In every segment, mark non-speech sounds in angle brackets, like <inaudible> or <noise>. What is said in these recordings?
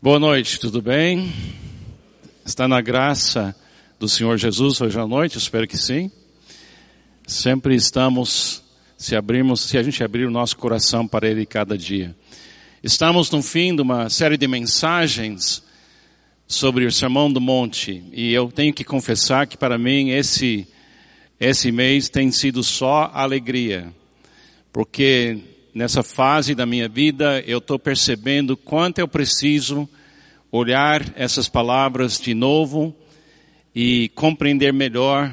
Boa noite, tudo bem? Está na graça do Senhor Jesus hoje à noite? Espero que sim. Sempre estamos, se abrirmos, se a gente abrir o nosso coração para Ele cada dia. Estamos no fim de uma série de mensagens sobre o Sermão do Monte e eu tenho que confessar que para mim esse esse mês tem sido só alegria, porque nessa fase da minha vida, eu estou percebendo quanto eu preciso olhar essas palavras de novo e compreender melhor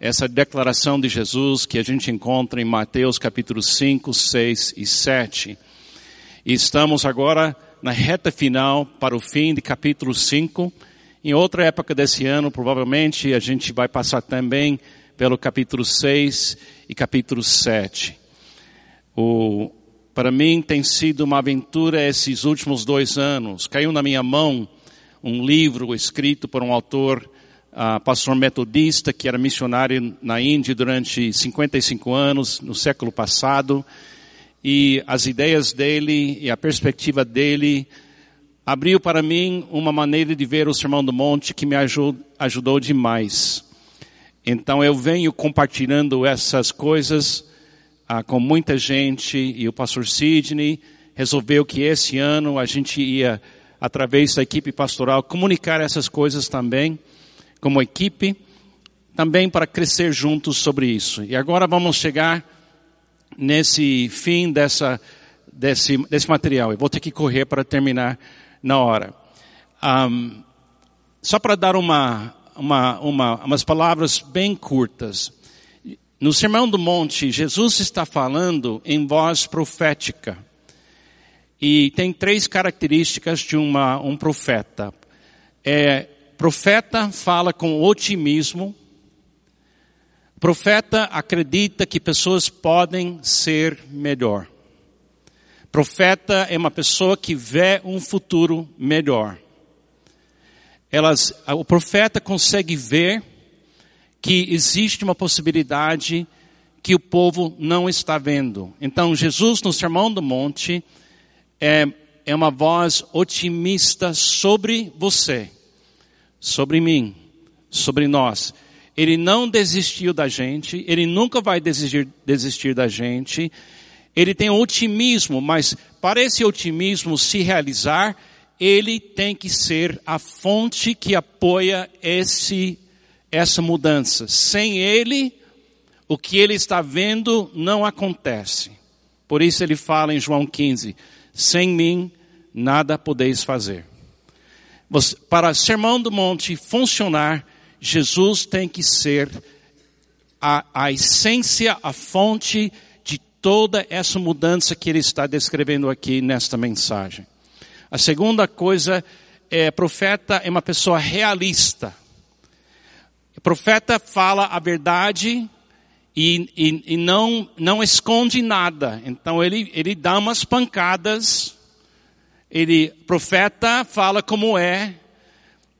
essa declaração de Jesus que a gente encontra em Mateus capítulo 5, 6 e 7. E estamos agora na reta final para o fim de capítulo 5. Em outra época desse ano, provavelmente, a gente vai passar também pelo capítulo 6 e capítulo 7. O, para mim tem sido uma aventura esses últimos dois anos. Caiu na minha mão um livro escrito por um autor, uh, pastor metodista, que era missionário na Índia durante 55 anos, no século passado. E as ideias dele e a perspectiva dele abriu para mim uma maneira de ver o Sermão do Monte que me ajudou, ajudou demais. Então eu venho compartilhando essas coisas ah, com muita gente e o pastor Sidney resolveu que esse ano a gente ia, através da equipe pastoral, comunicar essas coisas também, como equipe, também para crescer juntos sobre isso. E agora vamos chegar nesse fim dessa, desse, desse material. Eu vou ter que correr para terminar na hora. Um, só para dar uma, uma, uma, umas palavras bem curtas. No Sermão do Monte, Jesus está falando em voz profética. E tem três características de uma, um profeta. É, profeta fala com otimismo. Profeta acredita que pessoas podem ser melhor. Profeta é uma pessoa que vê um futuro melhor. Elas, o profeta consegue ver que existe uma possibilidade que o povo não está vendo. Então, Jesus, no Sermão do Monte, é, é uma voz otimista sobre você, sobre mim, sobre nós. Ele não desistiu da gente, ele nunca vai desistir, desistir da gente. Ele tem otimismo, mas para esse otimismo se realizar, ele tem que ser a fonte que apoia esse essa mudança. Sem Ele, o que ele está vendo não acontece. Por isso ele fala em João 15: sem mim nada podeis fazer. Para o Sermão do Monte funcionar, Jesus tem que ser a, a essência, a fonte de toda essa mudança que ele está descrevendo aqui nesta mensagem. A segunda coisa é, profeta é uma pessoa realista. O profeta fala a verdade e, e, e, não, não esconde nada. Então ele, ele dá umas pancadas. Ele, profeta fala como é.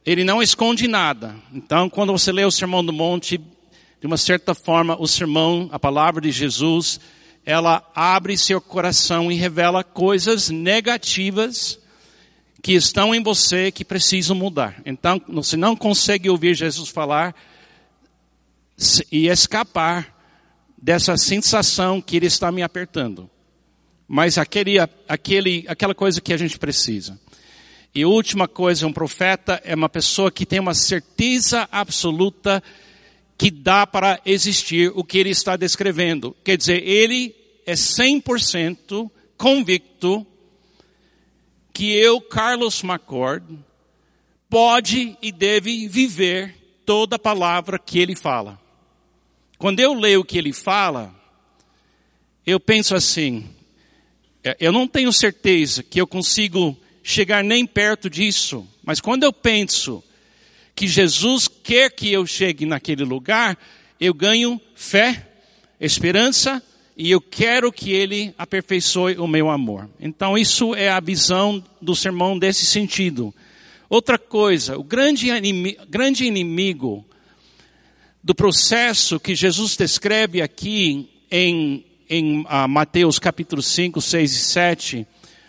Ele não esconde nada. Então quando você lê o Sermão do Monte, de uma certa forma, o sermão, a palavra de Jesus, ela abre seu coração e revela coisas negativas que estão em você que precisam mudar. Então, você não consegue ouvir Jesus falar e escapar dessa sensação que ele está me apertando. Mas aquele, aquele, aquela coisa que a gente precisa. E a última coisa, um profeta é uma pessoa que tem uma certeza absoluta que dá para existir o que ele está descrevendo. Quer dizer, ele é 100% convicto que eu, Carlos McCord, pode e deve viver toda a palavra que ele fala. Quando eu leio o que ele fala, eu penso assim, é, eu não tenho certeza que eu consigo chegar nem perto disso, mas quando eu penso que Jesus quer que eu chegue naquele lugar, eu ganho fé, esperança e eu quero que ele aperfeiçoe o meu amor. Então isso é a visão do sermão desse sentido. Outra coisa, o grande grande inimigo do processo que Jesus descreve aqui em, em uh, Mateus capítulo 5, 6 e 7,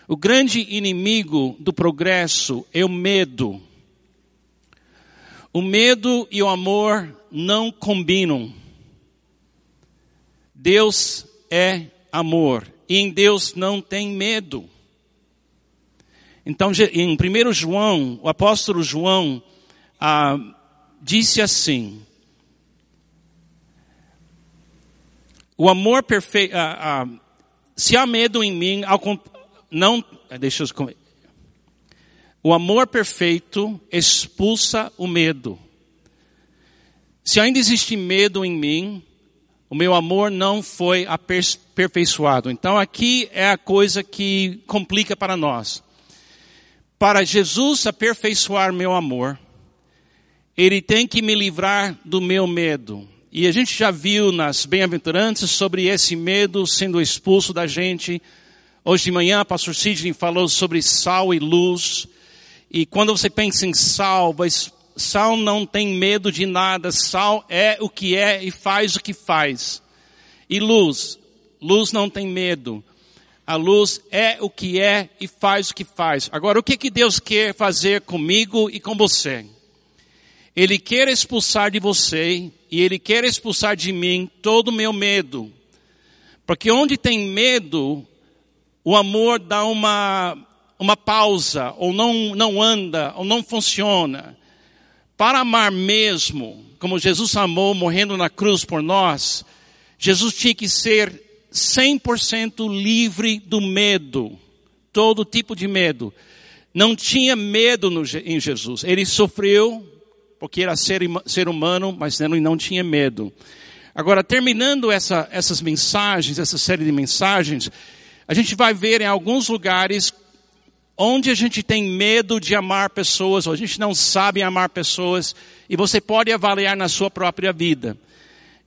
O grande inimigo do progresso é o medo. O medo e o amor não combinam. Deus é amor e em Deus não tem medo. Então, em 1 João, o apóstolo João ah, disse assim: O amor perfeito, ah, ah, se há medo em mim, ao, não, deixa eu, o amor perfeito expulsa o medo. Se ainda existe medo em mim, o meu amor não foi aperfeiçoado. Então aqui é a coisa que complica para nós. Para Jesus aperfeiçoar meu amor, Ele tem que me livrar do meu medo. E a gente já viu nas bem-aventuranças sobre esse medo sendo expulso da gente. Hoje de manhã, o pastor Sidney falou sobre sal e luz. E quando você pensa em sal, Sal não tem medo de nada, sal é o que é e faz o que faz. E luz, luz não tem medo. A luz é o que é e faz o que faz. Agora, o que que Deus quer fazer comigo e com você? Ele quer expulsar de você e Ele quer expulsar de mim todo o meu medo. Porque onde tem medo, o amor dá uma, uma pausa, ou não, não anda, ou não funciona. Para amar mesmo, como Jesus amou morrendo na cruz por nós, Jesus tinha que ser 100% livre do medo, todo tipo de medo. Não tinha medo no, em Jesus. Ele sofreu porque era ser, ser humano, mas ele não tinha medo. Agora, terminando essa, essas mensagens, essa série de mensagens, a gente vai ver em alguns lugares onde a gente tem medo de amar pessoas, ou a gente não sabe amar pessoas, e você pode avaliar na sua própria vida.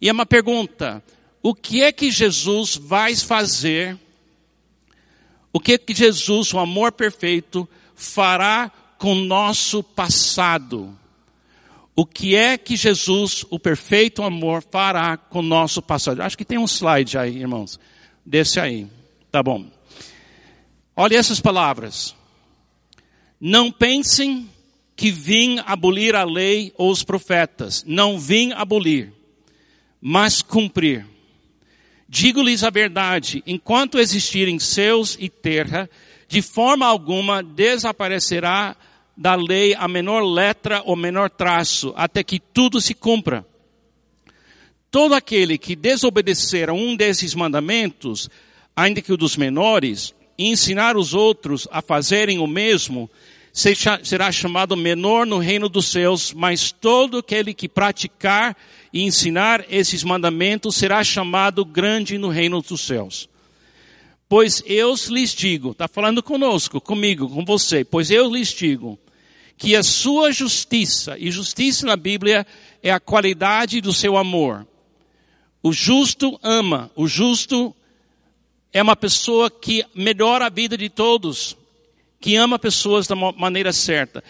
E é uma pergunta, o que é que Jesus vai fazer, o que é que Jesus, o amor perfeito, fará com o nosso passado? O que é que Jesus, o perfeito amor, fará com o nosso passado? Acho que tem um slide aí, irmãos. Desse aí. Tá bom. Olha essas palavras. Não pensem que vim abolir a lei ou os profetas. Não vim abolir, mas cumprir. Digo-lhes a verdade, enquanto existirem céus e terra, de forma alguma desaparecerá da lei a menor letra ou menor traço, até que tudo se cumpra. Todo aquele que desobedecer a um desses mandamentos, ainda que o dos menores, e ensinar os outros a fazerem o mesmo, será chamado menor no reino dos céus, mas todo aquele que praticar e ensinar esses mandamentos será chamado grande no reino dos céus. Pois eu lhes digo, está falando conosco, comigo, com você, pois eu lhes digo, que a sua justiça, e justiça na Bíblia é a qualidade do seu amor. O justo ama, o justo é uma pessoa que melhora a vida de todos, que ama pessoas da maneira certa.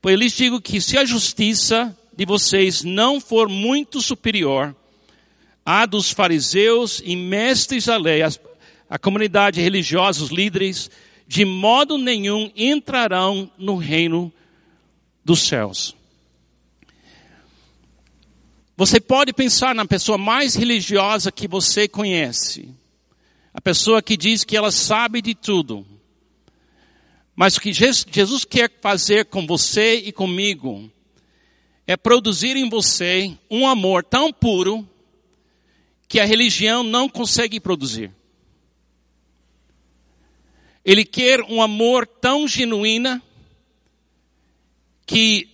Pois eu lhes digo que se a justiça de vocês não for muito superior à dos fariseus e mestres da lei, a, a comunidade religiosa, os líderes, de modo nenhum entrarão no reino dos céus. Você pode pensar na pessoa mais religiosa que você conhece. A pessoa que diz que ela sabe de tudo. Mas o que Jesus quer fazer com você e comigo é produzir em você um amor tão puro que a religião não consegue produzir. Ele quer um amor tão genuíno que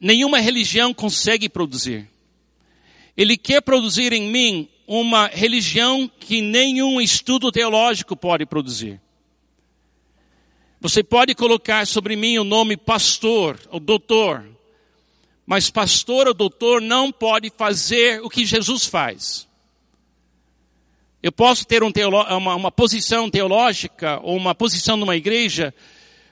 nenhuma religião consegue produzir. Ele quer produzir em mim uma religião que nenhum estudo teológico pode produzir. Você pode colocar sobre mim o nome pastor ou doutor, mas pastor ou doutor não pode fazer o que Jesus faz. Eu posso ter um uma, uma posição teológica ou uma posição numa igreja,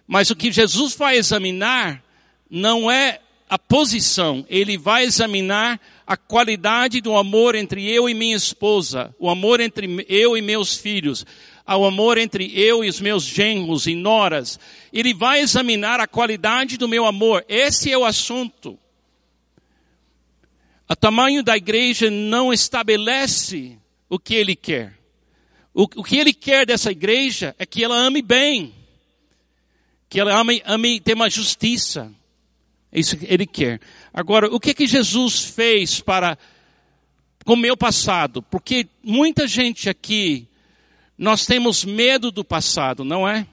mas o que Jesus vai examinar não é a posição, ele vai examinar a qualidade do amor entre eu e minha esposa, o amor entre eu e meus filhos, ao amor entre eu e os meus genros e noras. Ele vai examinar a qualidade do meu amor. Esse é o assunto. O tamanho da igreja não estabelece o que ele quer. O, o que ele quer dessa igreja é que ela ame bem. Que ela ame, ame ter uma justiça. É isso ele quer. Agora, o que que Jesus fez para com o meu passado? Porque muita gente aqui, nós temos medo do passado, não é?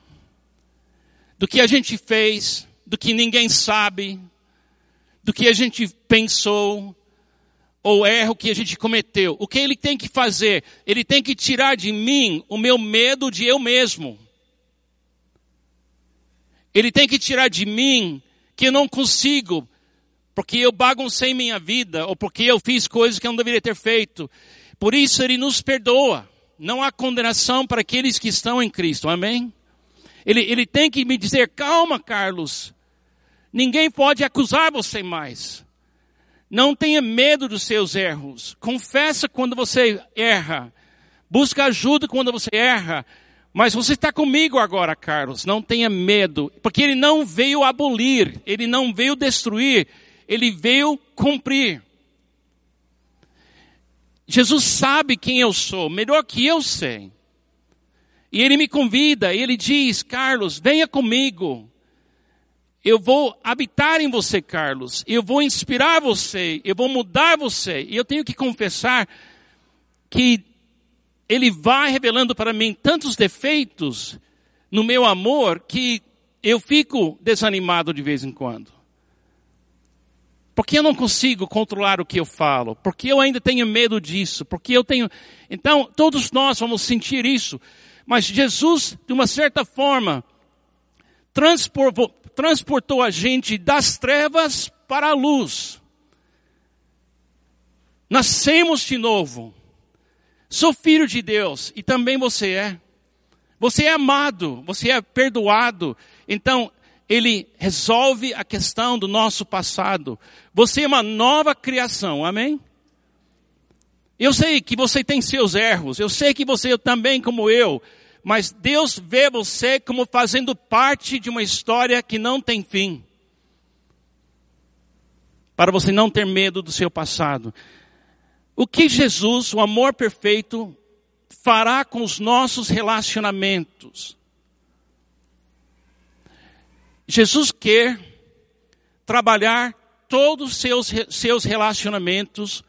Do que a gente fez, do que ninguém sabe, do que a gente pensou, ou erro que a gente cometeu. O que ele tem que fazer? Ele tem que tirar de mim o meu medo de eu mesmo. Ele tem que tirar de mim que eu não consigo, porque eu baguncei minha vida, ou porque eu fiz coisas que eu não deveria ter feito. Por isso ele nos perdoa. Não há condenação para aqueles que estão em Cristo. Amém? Ele, ele tem que me dizer, calma, Carlos. Ninguém pode acusar você mais. Não tenha medo dos seus erros. Confessa quando você erra. Busca ajuda quando você erra. Mas você está comigo agora, Carlos. Não tenha medo. Porque ele não veio abolir. Ele não veio destruir. Ele veio cumprir. Jesus sabe quem eu sou, melhor que eu sei. E ele me convida, ele diz, Carlos, venha comigo. Eu vou habitar em você, Carlos. Eu vou inspirar você. Eu vou mudar você. E eu tenho que confessar que ele vai revelando para mim tantos defeitos no meu amor que eu fico desanimado de vez em quando. Porque eu não consigo controlar o que eu falo. Porque eu ainda tenho medo disso. Porque eu tenho. Então, todos nós vamos sentir isso. Mas Jesus, de uma certa forma, transportou, a gente das trevas para a luz. Nascemos de novo. Sou filho de Deus e também você é. Você é amado, você é perdoado. Então, ele resolve a questão do nosso passado. Você é uma nova criação, amém? Eu sei que você tem seus erros, eu sei que você também, como eu, mas Deus vê você como fazendo parte de uma história que não tem fim. Para você não ter medo do seu passado. O que Jesus, o amor perfeito, fará com os nossos relacionamentos? Jesus quer trabalhar todos os seus, seus relacionamentos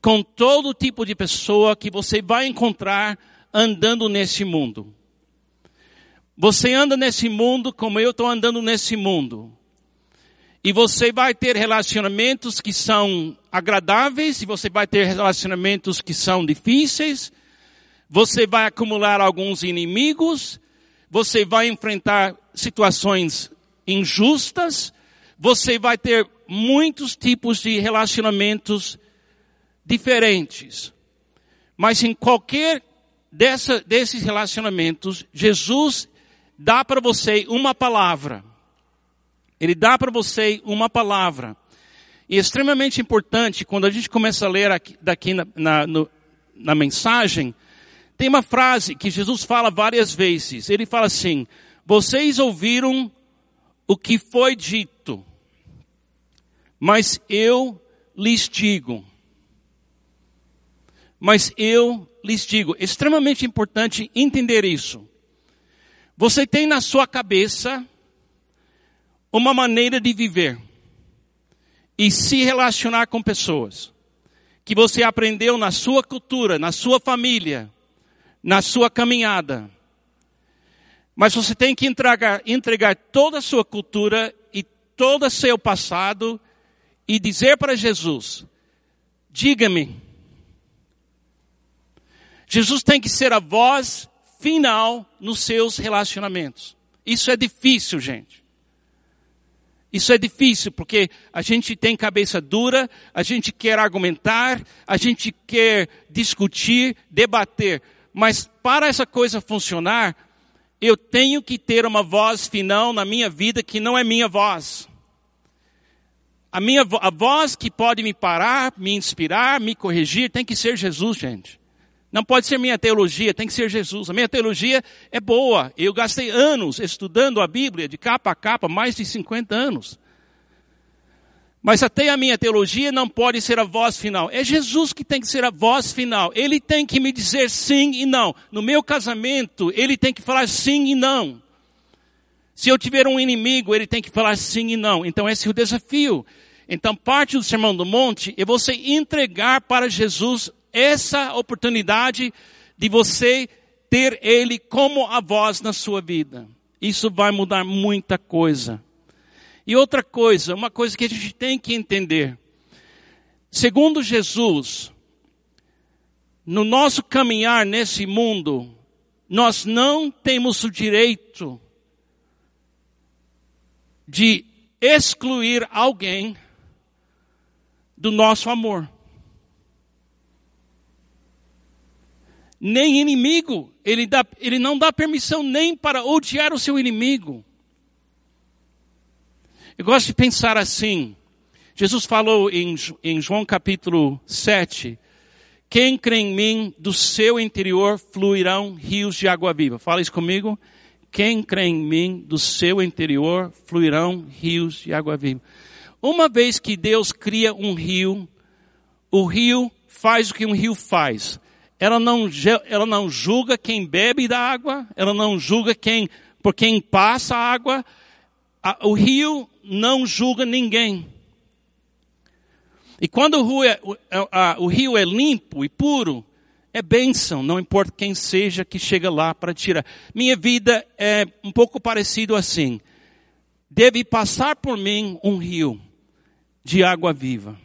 com todo tipo de pessoa que você vai encontrar andando nesse mundo. Você anda nesse mundo como eu estou andando nesse mundo. E você vai ter relacionamentos que são agradáveis, e você vai ter relacionamentos que são difíceis. Você vai acumular alguns inimigos. Você vai enfrentar situações injustas. Você vai ter muitos tipos de relacionamentos diferentes. Mas em qualquer dessa, desses relacionamentos, Jesus dá para você uma palavra. Ele dá para você uma palavra. E é extremamente importante, quando a gente começa a ler aqui, daqui na, na, no, na mensagem, tem uma frase que Jesus fala várias vezes. Ele fala assim, vocês ouviram o que foi dito, mas eu lhes digo. Mas eu lhes digo, é extremamente importante entender isso. Você tem na sua cabeça uma maneira de viver e se relacionar com pessoas que você aprendeu na sua cultura, na sua família, na sua caminhada. Mas você tem que entregar, entregar toda a sua cultura e todo o seu passado e dizer para Jesus, diga-me, Jesus tem que ser a voz final nos seus relacionamentos. Isso é difícil, gente. Isso é difícil porque a gente tem cabeça dura, a gente quer argumentar, a gente quer discutir, debater. Mas para essa coisa funcionar, eu tenho que ter uma voz final na minha vida que não é minha voz. A minha a voz que pode me parar, me inspirar, me corrigir, tem que ser Jesus, gente. Não pode ser minha teologia, tem que ser Jesus. A minha teologia é boa. Eu gastei anos estudando a Bíblia de capa a capa, mais de 50 anos. Mas até a minha teologia não pode ser a voz final. É Jesus que tem que ser a voz final. Ele tem que me dizer sim e não. No meu casamento, ele tem que falar sim e não. Se eu tiver um inimigo, ele tem que falar sim e não. Então esse é o desafio. Então parte do Sermão do Monte é você entregar para Jesus essa oportunidade de você ter Ele como a voz na sua vida. Isso vai mudar muita coisa. E outra coisa, uma coisa que a gente tem que entender. Segundo Jesus, no nosso caminhar nesse mundo, nós não temos o direito de excluir alguém do nosso amor. Nem inimigo. Ele, dá, ele não dá permissão nem para odiar o seu inimigo. Eu gosto de pensar assim. Jesus falou em, em João capítulo 7, quem crê em mim, do seu interior fluirão rios de água viva. Fala isso comigo. Quem crê em mim, do seu interior fluirão rios de água viva. Uma vez que Deus cria um rio, o rio faz o que um rio faz ela não, ela não julga quem bebe da água, ela não julga quem, por quem passa a água. o rio não julga ninguém. E quando o rio, é, o rio é limpo e puro, é bênção, não importa quem seja que chega lá para tirar. Minha vida é um pouco parecido assim. Deve passar por mim um rio de água viva.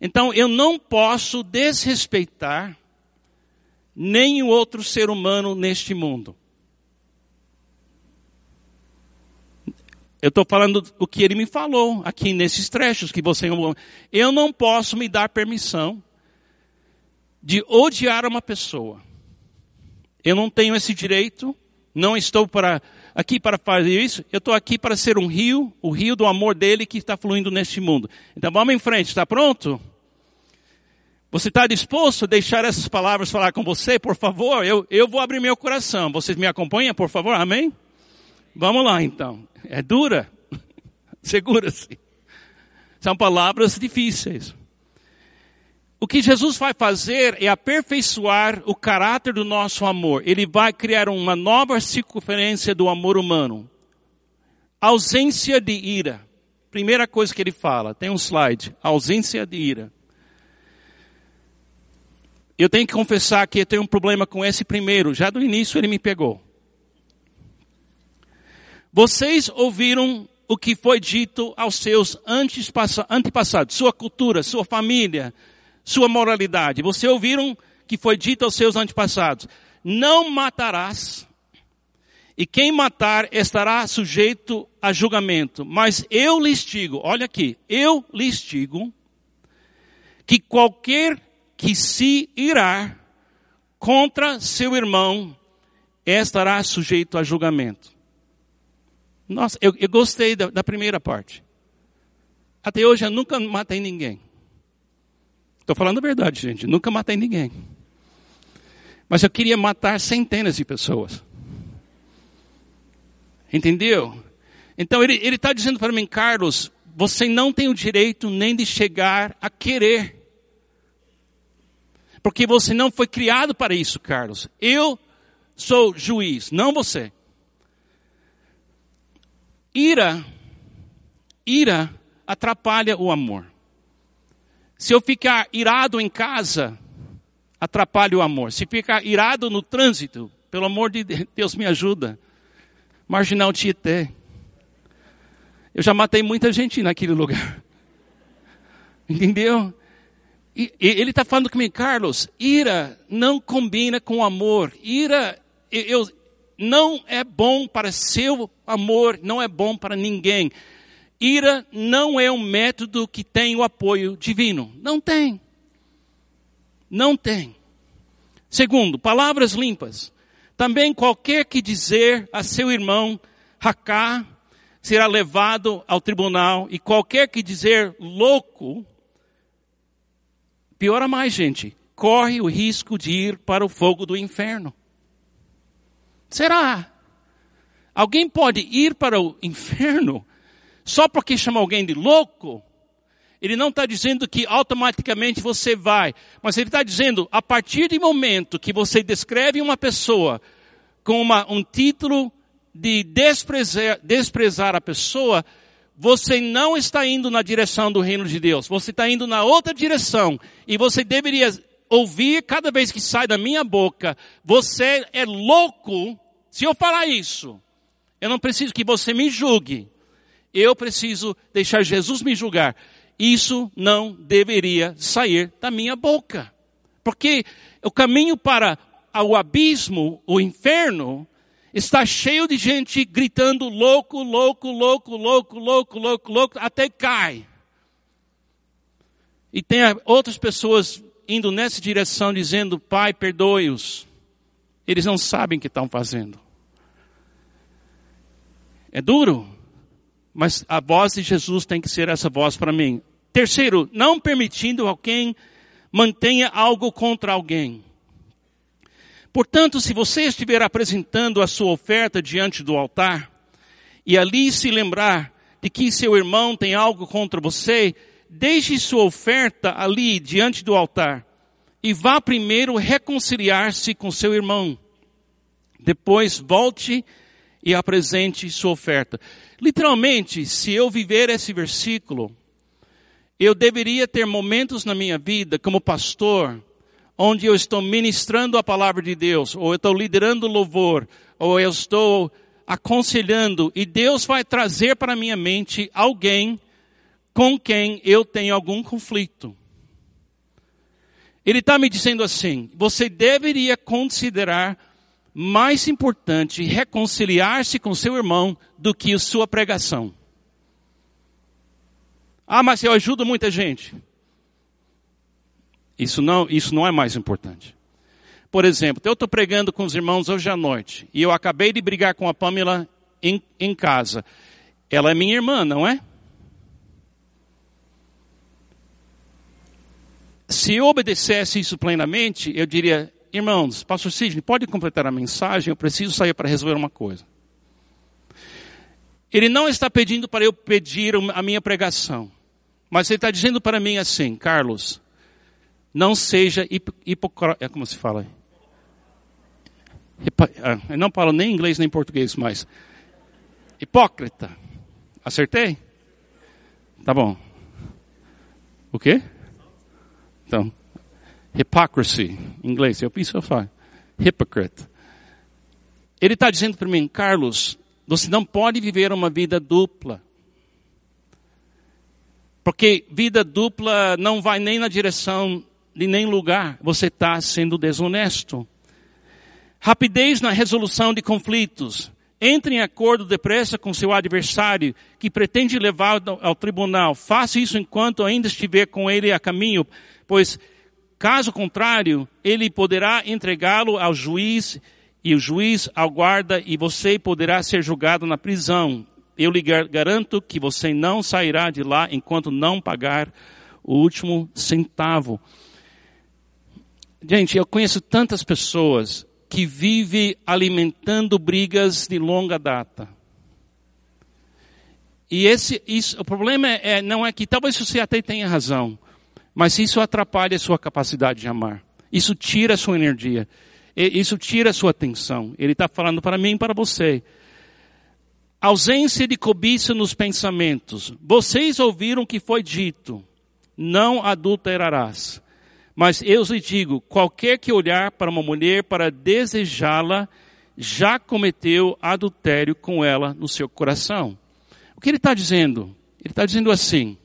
Então eu não posso desrespeitar nenhum outro ser humano neste mundo. Eu estou falando o que ele me falou aqui nesses trechos que você. Eu não posso me dar permissão de odiar uma pessoa. Eu não tenho esse direito. Não estou para, aqui para fazer isso. Eu estou aqui para ser um rio, o rio do amor dele que está fluindo neste mundo. Então vamos em frente. Está pronto? Você está disposto a deixar essas palavras falar com você? Por favor, eu, eu vou abrir meu coração. Vocês me acompanham, por favor? Amém? Vamos lá, então. É dura? <laughs> Segura-se. São palavras difíceis. O que Jesus vai fazer é aperfeiçoar o caráter do nosso amor. Ele vai criar uma nova circunferência do amor humano. Ausência de ira. Primeira coisa que ele fala, tem um slide. Ausência de ira. Eu tenho que confessar que eu tenho um problema com esse primeiro. Já do início ele me pegou. Vocês ouviram o que foi dito aos seus antepassados, sua cultura, sua família, sua moralidade. Vocês ouviram que foi dito aos seus antepassados: Não matarás, e quem matar estará sujeito a julgamento. Mas eu lhes digo, olha aqui, eu lhes digo que qualquer que se irá contra seu irmão estará sujeito a julgamento. Nossa, eu, eu gostei da, da, primeira parte. Até hoje eu nunca matei ninguém. Estou falando a verdade, gente. Nunca matei ninguém. Mas eu queria matar centenas de pessoas. Entendeu? Então ele está dizendo para mim, Carlos, você não tem o direito nem de chegar a querer porque você não foi criado para isso, Carlos. Eu sou juiz, não você. Ira, ira atrapalha o amor. Se eu ficar irado em casa, atrapalha o amor. Se ficar irado no trânsito, pelo amor de Deus, me ajuda. Marginal Tietê. Eu já matei muita gente naquele lugar. <laughs> Entendeu? E, ele está falando comigo, Carlos, ira não combina com amor. Ira eu, não é bom para seu amor, não é bom para ninguém. Ira não é um método que tem o apoio divino. Não tem. Não tem. Segundo, palavras limpas. Também qualquer que dizer a seu irmão, Haká, será levado ao tribunal, e qualquer que dizer louco, Piora mais, gente. corre o risco de ir para o fogo do inferno. Será? Alguém pode ir para o inferno só porque chama alguém de louco? Ele não está dizendo que automaticamente você vai, mas ele está dizendo, a partir do momento que você descreve uma pessoa com uma, um título de desprezar, desprezar a pessoa, você não está indo na direção do reino de Deus, você está indo na outra direção, e você deveria ouvir cada vez que sai da minha boca, você é louco, se eu falar isso, eu não preciso que você me julgue, eu preciso deixar Jesus me julgar. Isso não deveria sair da minha boca. Porque o caminho para o abismo, o inferno, está cheio de gente gritando louco, louco, louco, louco, louco, louco, louco, até cai. E tem outras pessoas indo nessa direção dizendo, Pai, perdoe-os. Eles não sabem o que estão fazendo. É duro, mas a voz de Jesus tem que ser essa voz para mim. Terceiro, não permitindo alguém mantenha algo contra alguém. Portanto, se você estiver apresentando a sua oferta diante do altar, e ali se lembrar de que seu irmão tem algo contra você, deixe sua oferta ali diante do altar e vá primeiro reconciliar-se com seu irmão. Depois volte e apresente sua oferta. Literalmente, se eu viver esse versículo, eu deveria ter momentos na minha vida como pastor, onde eu estou ministrando a palavra de Deus, ou eu estou liderando louvor, ou eu estou aconselhando, e Deus vai trazer para minha mente alguém com quem eu tenho algum conflito. Ele está me dizendo assim: você deveria considerar mais importante reconciliar-se com seu irmão do que sua pregação. Ah, mas eu ajudo muita gente. Isso não, isso não é mais importante. Por exemplo, eu estou pregando com os irmãos hoje à noite e eu acabei de brigar com a Pamela em, em casa. Ela é minha irmã, não é? Se eu obedecesse isso plenamente, eu diria, irmãos, pastor Sidney, pode completar a mensagem? Eu preciso sair para resolver uma coisa. Ele não está pedindo para eu pedir a minha pregação. Mas ele está dizendo para mim assim, Carlos, não seja hipócrita, é como se fala? Ah, eu não falo nem inglês nem português mais. Hipócrita. Acertei? Tá bom. O quê? Então, hypocrisy, em inglês, eu isso eu falo. Hypocrite. Ele está dizendo para mim, Carlos, você não pode viver uma vida dupla. Porque vida dupla não vai nem na direção de nem lugar. Você está sendo desonesto. Rapidez na resolução de conflitos. Entre em acordo depressa com seu adversário que pretende levá-lo ao tribunal. Faça isso enquanto ainda estiver com ele a caminho, pois caso contrário, ele poderá entregá-lo ao juiz e o juiz ao guarda e você poderá ser julgado na prisão eu lhe garanto que você não sairá de lá enquanto não pagar o último centavo. Gente, eu conheço tantas pessoas que vivem alimentando brigas de longa data. E esse, isso, o problema é, é, não é que talvez você até tenha razão, mas isso atrapalha a sua capacidade de amar. Isso tira a sua energia. Isso tira a sua atenção. Ele está falando para mim e para você. Ausência de cobiça nos pensamentos. Vocês ouviram que foi dito: não adulterarás. Mas eu lhe digo: qualquer que olhar para uma mulher para desejá-la, já cometeu adultério com ela no seu coração. O que ele está dizendo? Ele está dizendo assim: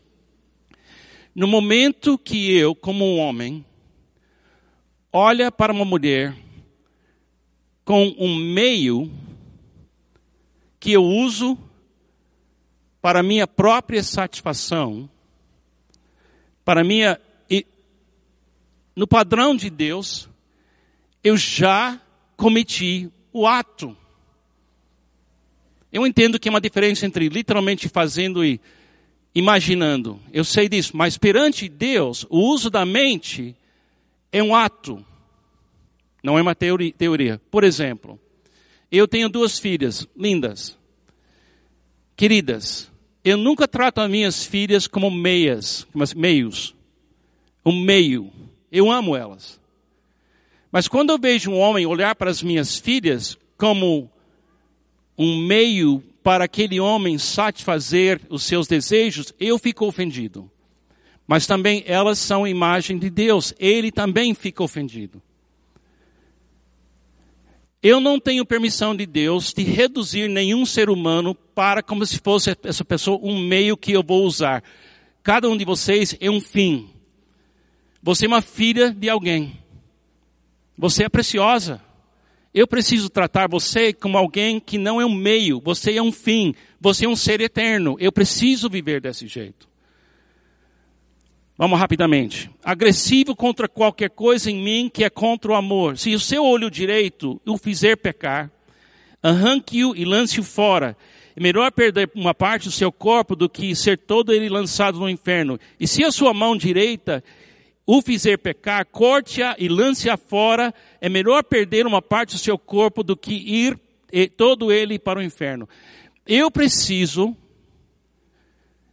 no momento que eu, como um homem, olha para uma mulher com um meio que eu uso para minha própria satisfação, para minha no padrão de Deus, eu já cometi o ato. Eu entendo que é uma diferença entre literalmente fazendo e imaginando. Eu sei disso, mas perante Deus, o uso da mente É um ato, não é uma teoria. Por exemplo, eu tenho duas filhas lindas, queridas. Eu nunca trato as minhas filhas como meias, como meios. Um meio. Eu amo elas. Mas quando eu vejo um homem olhar para as minhas filhas como um meio para aquele homem satisfazer os seus desejos, eu fico ofendido. Mas também elas são imagem de Deus, ele também fica ofendido. Eu não tenho permissão de Deus de reduzir nenhum ser humano para como se fosse essa pessoa um meio que eu vou usar. Cada um de vocês é um fim. Você é uma filha de alguém. Você é preciosa. Eu preciso tratar você como alguém que não é um meio, você é um fim, você é um ser eterno. Eu preciso viver desse jeito. Vamos rapidamente. Agressivo contra qualquer coisa em mim que é contra o amor. Se o seu olho direito o fizer pecar, arranque-o e lance-o fora. É melhor perder uma parte do seu corpo do que ser todo ele lançado no inferno. E se a sua mão direita o fizer pecar, corte-a e lance-a fora, é melhor perder uma parte do seu corpo do que ir todo ele para o inferno. Eu preciso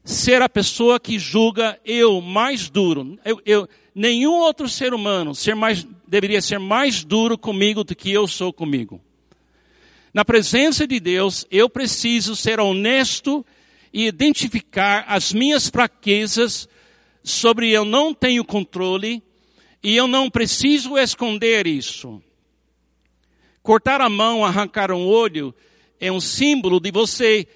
ser a pessoa que julga eu mais duro. Eu, eu, nenhum outro ser humano ser mais, deveria ser mais duro comigo do que eu sou comigo. Na presença de Deus, eu preciso ser honesto e identificar as minhas fraquezas sobre eu não tenho controle e eu não preciso esconder isso. Cortar a mão, arrancar um olho é um símbolo de você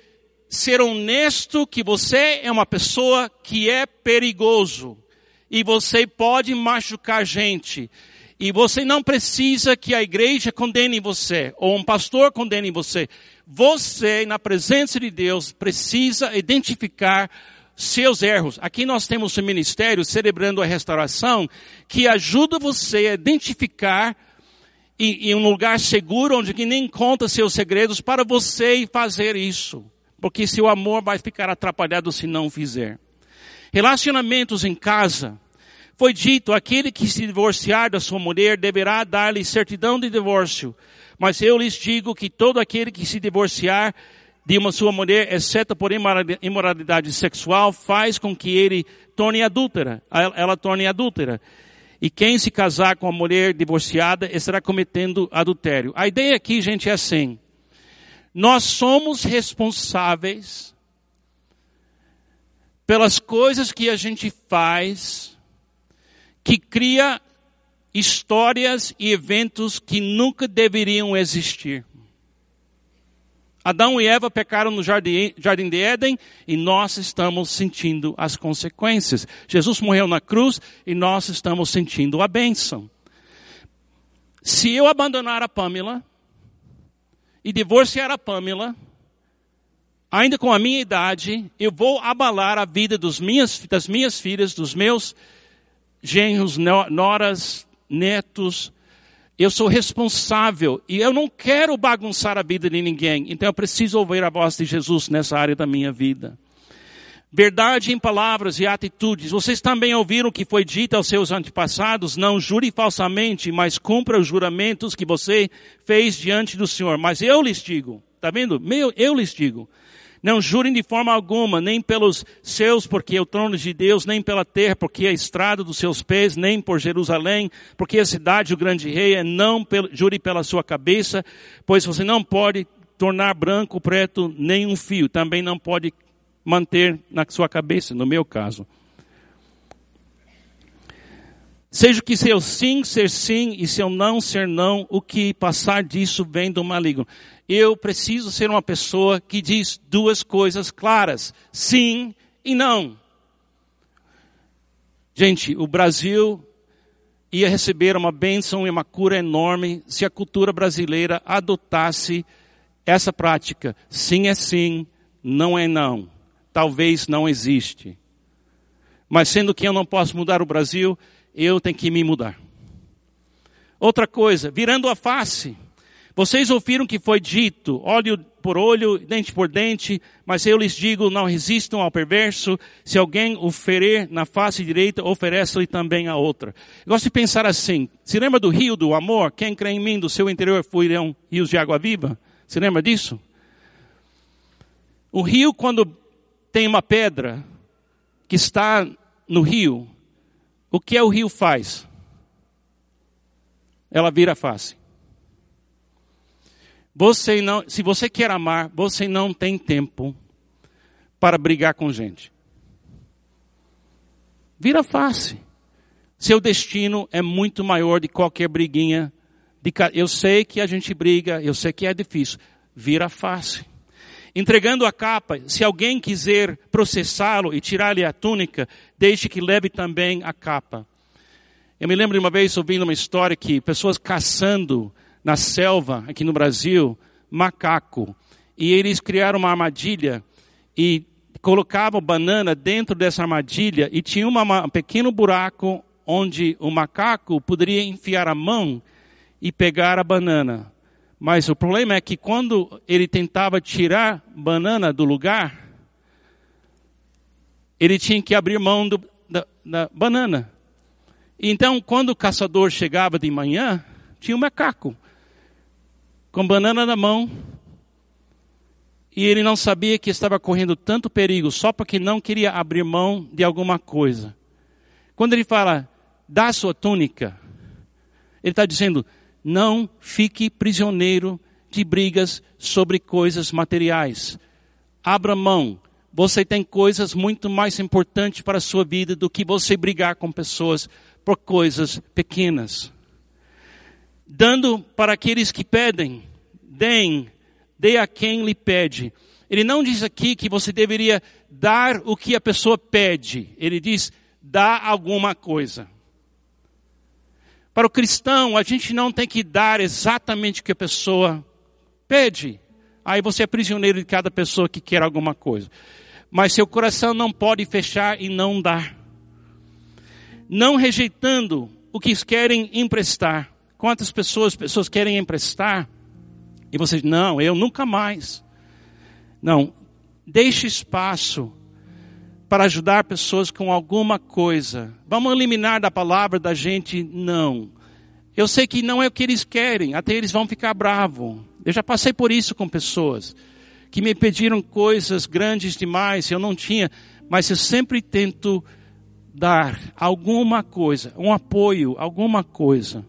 ser honesto que você é uma pessoa que é perigoso e você pode machucar gente. E você não precisa que a igreja condene você ou um pastor condene você. Você, na presença de Deus, precisa identificar seus erros. Aqui nós temos um ministério celebrando a restauração que ajuda você a identificar em, em um lugar seguro onde ninguém conta seus segredos para você fazer isso. Porque seu amor vai ficar atrapalhado se não fizer. Relacionamentos em casa. Foi dito, aquele que se divorciar da sua mulher deverá dar-lhe certidão de divórcio. Mas eu lhes digo que todo aquele que se divorciar de uma sua mulher, exceto por imoralidade sexual, faz com que ele torne adúltera, ela torne adúltera. E quem se casar com a mulher divorciada estará cometendo adultério. A ideia aqui, gente, é assim. Nós somos responsáveis pelas coisas que a gente faz que cria histórias e eventos que nunca deveriam existir. Adão e Eva pecaram no jardim, de Éden e nós estamos sentindo as consequências. Jesus morreu na cruz e nós estamos sentindo a bênção. Se eu abandonar a Pamela e divorciar a Pamela, ainda com a minha idade, eu vou abalar a vida minhas, das minhas filhas, dos meus genros, noras, netos, eu sou responsável e eu não quero bagunçar a vida de ninguém. Então eu preciso ouvir a voz de Jesus nessa área da minha vida. Verdade em palavras e atitudes. Vocês também ouviram o que foi dito aos seus antepassados: não jure falsamente, mas cumpra os juramentos que você fez diante do Senhor. Mas eu lhes digo, tá vendo? Meu, eu lhes digo, não jurem de forma alguma, nem pelos seus, porque é o trono de Deus, nem pela terra, porque é a estrada dos seus pés, nem por Jerusalém, porque é a cidade do grande rei é não jure pela sua cabeça, pois você não pode tornar branco, preto, nem um fio. Também não pode manter na sua cabeça, no meu caso. Seja que seu sim ser sim e seu não ser não, o que passar disso vem do maligno. Eu preciso ser uma pessoa que diz duas coisas claras: sim e não. Gente, o Brasil ia receber uma bênção e uma cura enorme se a cultura brasileira adotasse essa prática. Sim é sim, não é não. Talvez não existe. Mas sendo que eu não posso mudar o Brasil, eu tenho que me mudar. Outra coisa, virando a face. Vocês ouviram que foi dito, olho por olho, dente por dente, mas eu lhes digo, não resistam ao perverso. Se alguém o ferir na face direita, ofereça-lhe também a outra. Eu gosto de pensar assim. Se lembra do rio do amor? Quem crê em mim, do seu interior fluirão rios de água viva? Se lembra disso? O rio, quando tem uma pedra que está no rio, o que é o rio faz? Ela vira a face. Você não, se você quer amar, você não tem tempo para brigar com gente. Vira face. Seu destino é muito maior de qualquer briguinha. De, eu sei que a gente briga, eu sei que é difícil. Vira face. Entregando a capa, se alguém quiser processá-lo e tirar-lhe a túnica, deixe que leve também a capa. Eu me lembro de uma vez ouvindo uma história que pessoas caçando na selva, aqui no Brasil, macaco. E eles criaram uma armadilha e colocavam banana dentro dessa armadilha e tinha uma, um pequeno buraco onde o macaco poderia enfiar a mão e pegar a banana. Mas o problema é que quando ele tentava tirar banana do lugar, ele tinha que abrir mão do, da, da banana. Então, quando o caçador chegava de manhã, tinha um macaco com banana na mão, e ele não sabia que estava correndo tanto perigo só porque não queria abrir mão de alguma coisa. Quando ele fala, dá sua túnica, ele está dizendo, não fique prisioneiro de brigas sobre coisas materiais. Abra mão. Você tem coisas muito mais importantes para a sua vida do que você brigar com pessoas por coisas pequenas dando para aqueles que pedem, deem, dê a quem lhe pede. Ele não diz aqui que você deveria dar o que a pessoa pede. Ele diz, dá alguma coisa. Para o cristão, a gente não tem que dar exatamente o que a pessoa pede. Aí você é prisioneiro de cada pessoa que quer alguma coisa. Mas seu coração não pode fechar e não dar. Não rejeitando o que querem emprestar. Quantas pessoas, pessoas querem emprestar e você diz, não, eu nunca mais. Não, deixe espaço para ajudar pessoas com alguma coisa. Vamos eliminar da palavra da gente não. Eu sei que não é o que eles querem, até eles vão ficar bravos. Eu já passei por isso com pessoas que me pediram coisas grandes demais, eu não tinha, mas eu sempre tento dar alguma coisa, um apoio, alguma coisa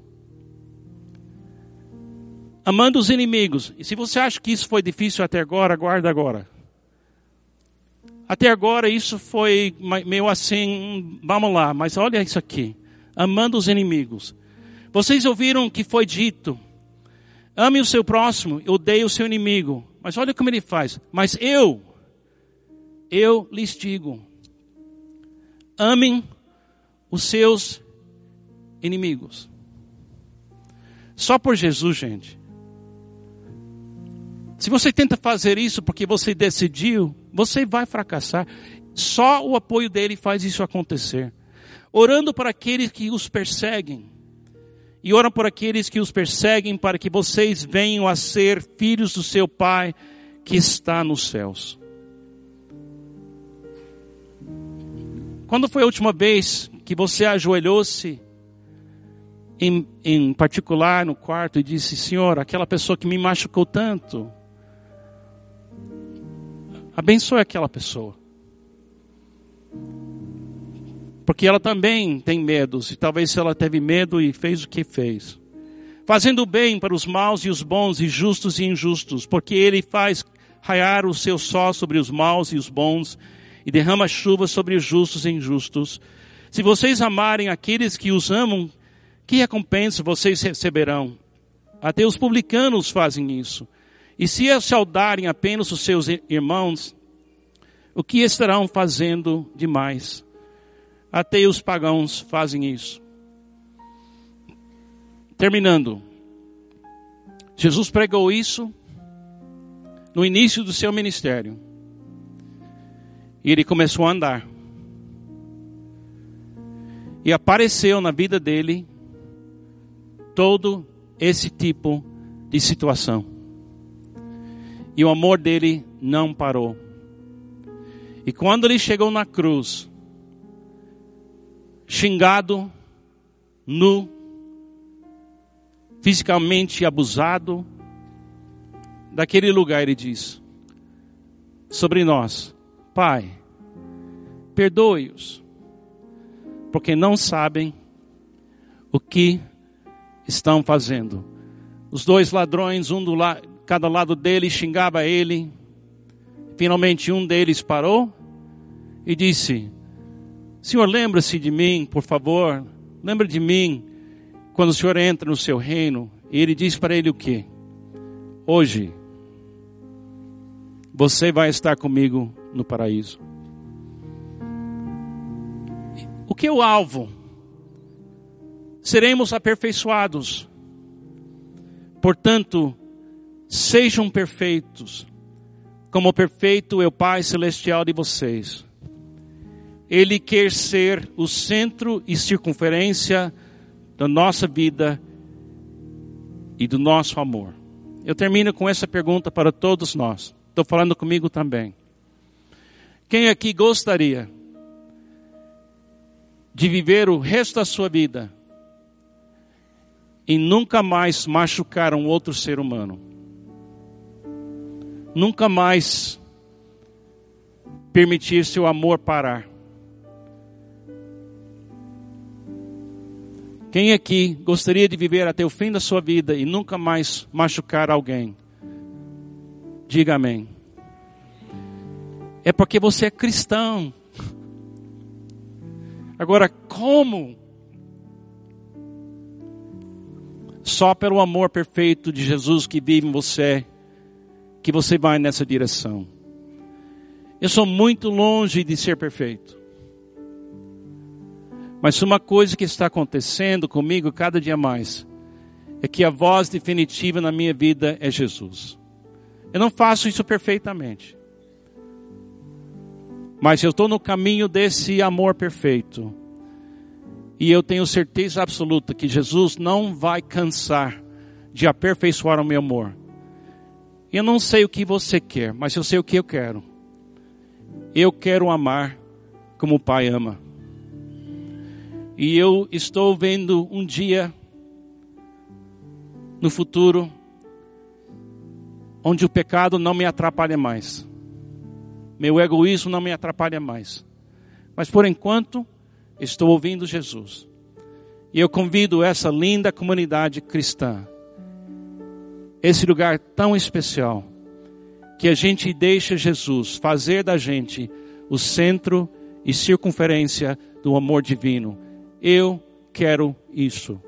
amando os inimigos. E se você acha que isso foi difícil até agora, guarda agora. Até agora isso foi meio assim, vamos lá, mas olha isso aqui. Amando os inimigos. Vocês ouviram que foi dito: ame o seu próximo, odeie o seu inimigo. Mas olha como ele faz. Mas eu, eu lhes digo: amem os seus inimigos. Só por Jesus, gente. Se você tenta fazer isso porque você decidiu, você vai fracassar. Só o apoio dele faz isso acontecer. Orando para aqueles que os perseguem. E oram por aqueles que os perseguem para que vocês venham a ser filhos do seu Pai que está nos céus. Quando foi a última vez que você ajoelhou-se em, em particular no quarto e disse, Senhor, aquela pessoa que me machucou tanto, Abençoe aquela pessoa. Porque ela também tem medos, e talvez ela teve medo e fez o que fez. Fazendo bem para os maus e os bons, e justos e injustos, porque ele faz raiar o seu sol sobre os maus e os bons, e derrama chuva sobre os justos e injustos. Se vocês amarem aqueles que os amam, que recompensa vocês receberão? Até os publicanos fazem isso. E se saudarem apenas os seus irmãos, o que estarão fazendo demais? Até os pagãos fazem isso. Terminando. Jesus pregou isso no início do seu ministério. E ele começou a andar. E apareceu na vida dele todo esse tipo de situação. E o amor dele não parou. E quando ele chegou na cruz, xingado, nu, fisicamente abusado, daquele lugar ele diz sobre nós: Pai, perdoe-os, porque não sabem o que estão fazendo. Os dois ladrões, um do la cada lado dele, xingava ele. Finalmente um deles parou e disse: Senhor, lembra-se de mim, por favor. Lembra de mim quando o Senhor entra no seu reino. E ele diz para ele o que? Hoje você vai estar comigo no paraíso. O que é o alvo? Seremos aperfeiçoados. Portanto, sejam perfeitos, como perfeito é o Pai Celestial de vocês. Ele quer ser o centro e circunferência da nossa vida e do nosso amor. Eu termino com essa pergunta para todos nós. Estou falando comigo também. Quem aqui gostaria de viver o resto da sua vida e nunca mais machucar um outro ser humano? Nunca mais permitir seu amor parar? Quem aqui gostaria de viver até o fim da sua vida e nunca mais machucar alguém? Diga amém. É porque você é cristão. Agora, como? Só pelo amor perfeito de Jesus que vive em você, que você vai nessa direção. Eu sou muito longe de ser perfeito. Mas uma coisa que está acontecendo comigo cada dia mais é que a voz definitiva na minha vida é Jesus. Eu não faço isso perfeitamente. Mas eu estou no caminho desse amor perfeito. E eu tenho certeza absoluta que Jesus não vai cansar de aperfeiçoar o meu amor. Eu não sei o que você quer, mas eu sei o que eu quero. Eu quero amar como o Pai ama. E eu estou vendo um dia no futuro onde o pecado não me atrapalha mais. Meu egoísmo não me atrapalha mais. Mas por enquanto, estou ouvindo Jesus. E eu convido essa linda comunidade cristã, esse lugar tão especial, que a gente deixe Jesus fazer da gente o centro e circunferência do amor divino. Eu quero isso.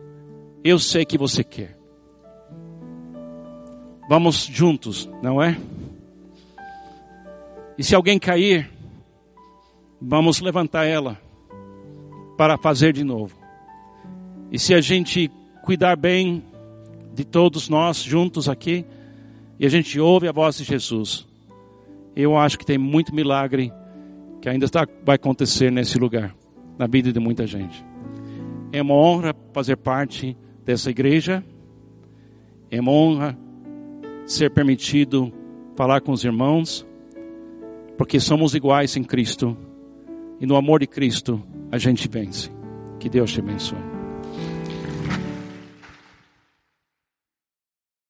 Eu sei que você quer. Vamos juntos, não é? E se alguém cair, vamos levantar ela para fazer de novo. E se a gente cuidar bem de todos nós juntos aqui, e a gente ouve a voz de Jesus, eu acho que tem muito milagre que ainda está, vai acontecer nesse lugar, na vida de muita gente. É uma honra fazer parte dessa igreja, é uma honra ser permitido falar com os irmãos, porque somos iguais em Cristo e no amor de Cristo a gente vence. Que Deus te abençoe.